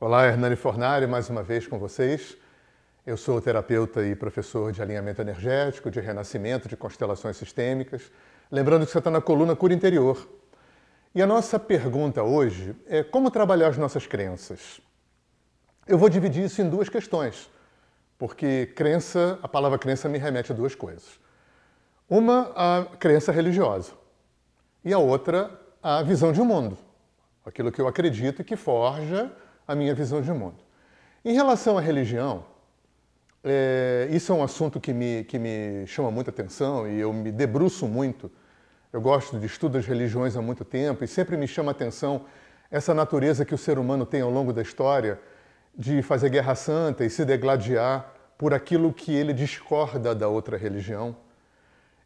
Olá, Hernani Fornari, mais uma vez com vocês. Eu sou terapeuta e professor de alinhamento energético, de renascimento, de constelações sistêmicas. Lembrando que você está na coluna Cura Interior. E a nossa pergunta hoje é como trabalhar as nossas crenças. Eu vou dividir isso em duas questões, porque crença, a palavra crença me remete a duas coisas. Uma, a crença religiosa, e a outra, a visão de mundo, aquilo que eu acredito e que forja a minha visão de mundo. Em relação à religião, é, isso é um assunto que me, que me chama muita atenção e eu me debruço muito. Eu gosto de estudo das religiões há muito tempo e sempre me chama a atenção essa natureza que o ser humano tem ao longo da história de fazer guerra santa e se degladiar por aquilo que ele discorda da outra religião.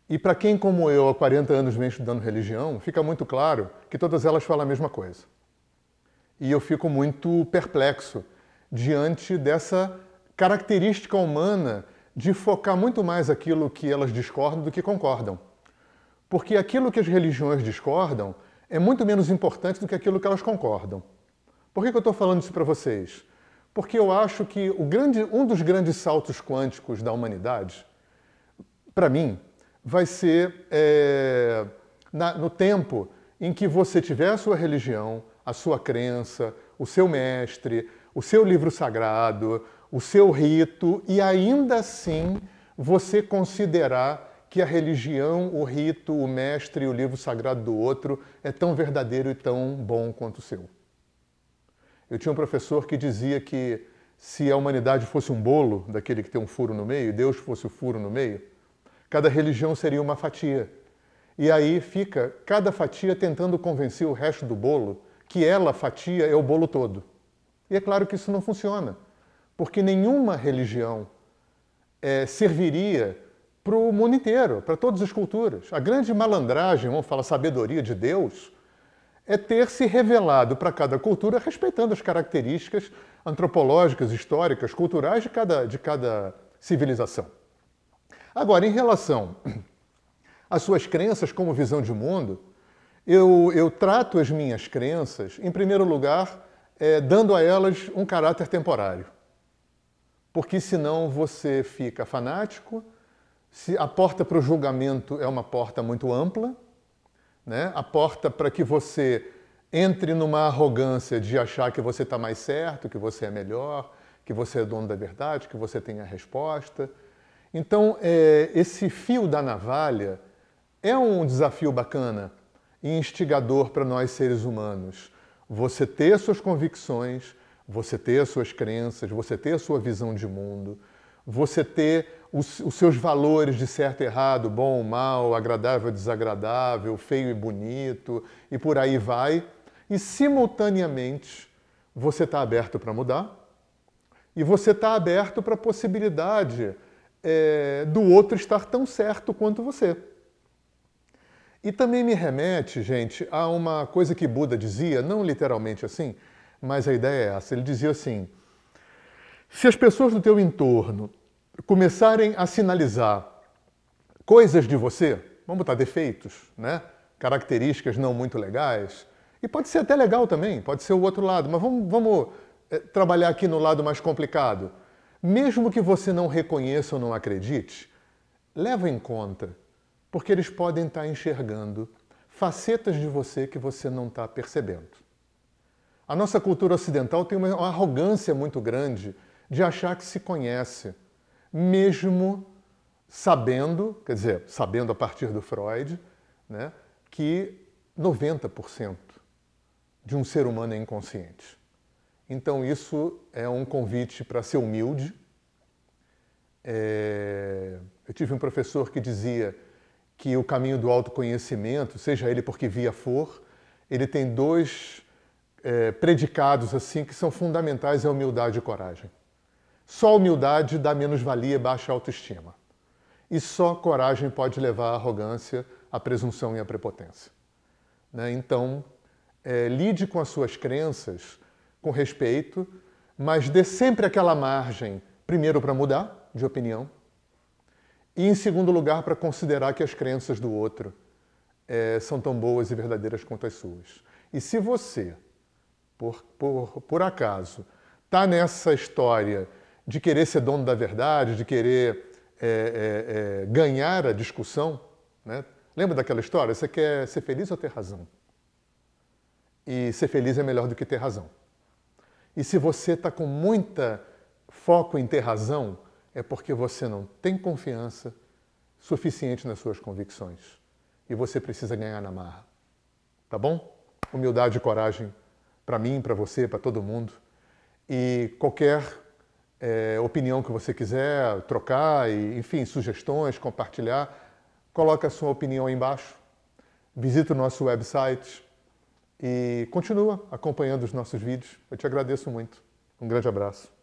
E para quem, como eu, há 40 anos vem estudando religião, fica muito claro que todas elas falam a mesma coisa. E eu fico muito perplexo diante dessa característica humana de focar muito mais aquilo que elas discordam do que concordam. Porque aquilo que as religiões discordam é muito menos importante do que aquilo que elas concordam. Por que, eu estou falando isso para vocês? Porque eu acho que grande, um dos grandes saltos quânticos da humanidade, para mim, vai ser é, na, no tempo em que você tiver a sua religião, a sua crença, o seu mestre, o seu livro sagrado, o seu rito, e ainda assim você considerar que a religião, o rito, o mestre e o livro sagrado do outro é tão verdadeiro e tão bom quanto o seu. Eu tinha um professor que dizia que se a humanidade fosse um bolo, daquele que tem um furo no meio, e Deus fosse o furo no meio, Cada religião seria uma fatia. E aí fica cada fatia tentando convencer o resto do bolo que ela, fatia, é o bolo todo. E é claro que isso não funciona, porque nenhuma religião é, serviria para o mundo inteiro, para todas as culturas. A grande malandragem, vamos falar sabedoria de Deus, é ter se revelado para cada cultura respeitando as características antropológicas, históricas, culturais de cada, de cada civilização. Agora, em relação às suas crenças como visão de mundo, eu, eu trato as minhas crenças, em primeiro lugar, é, dando a elas um caráter temporário. Porque senão você fica fanático, se a porta para o julgamento é uma porta muito ampla, né? a porta para que você entre numa arrogância de achar que você está mais certo, que você é melhor, que você é dono da verdade, que você tem a resposta. Então, é, esse fio da navalha é um desafio bacana e instigador para nós seres humanos. Você ter suas convicções, você ter as suas crenças, você ter a sua visão de mundo, você ter os, os seus valores de certo e errado, bom, mal, agradável, desagradável, feio e bonito, e por aí vai. E simultaneamente você está aberto para mudar e você está aberto para a possibilidade é, do outro estar tão certo quanto você. E também me remete, gente, a uma coisa que Buda dizia, não literalmente assim, mas a ideia é essa. Ele dizia assim: se as pessoas do teu entorno começarem a sinalizar coisas de você, vamos botar defeitos, né? características não muito legais, e pode ser até legal também, pode ser o outro lado, mas vamos, vamos é, trabalhar aqui no lado mais complicado. Mesmo que você não reconheça ou não acredite, leva em conta, porque eles podem estar enxergando facetas de você que você não está percebendo. A nossa cultura ocidental tem uma arrogância muito grande de achar que se conhece, mesmo sabendo, quer dizer, sabendo a partir do Freud, né, que 90% de um ser humano é inconsciente. Então, isso é um convite para ser humilde. É... Eu tive um professor que dizia que o caminho do autoconhecimento, seja ele porque via for, ele tem dois é, predicados assim que são fundamentais: é humildade e coragem. Só humildade dá menos-valia e baixa autoestima. E só coragem pode levar à arrogância, à presunção e à prepotência. Né? Então, é, lide com as suas crenças com respeito, mas dê sempre aquela margem, primeiro, para mudar de opinião, e em segundo lugar, para considerar que as crenças do outro é, são tão boas e verdadeiras quanto as suas. E se você, por, por, por acaso, está nessa história de querer ser dono da verdade, de querer é, é, é, ganhar a discussão, né? lembra daquela história? Você quer ser feliz ou ter razão? E ser feliz é melhor do que ter razão. E se você está com muita foco em ter razão, é porque você não tem confiança suficiente nas suas convicções. E você precisa ganhar na marra. Tá bom? Humildade e coragem para mim, para você, para todo mundo. E qualquer é, opinião que você quiser trocar, e, enfim, sugestões, compartilhar, coloque a sua opinião aí embaixo. Visite o nosso website e continua acompanhando os nossos vídeos. Eu te agradeço muito. Um grande abraço.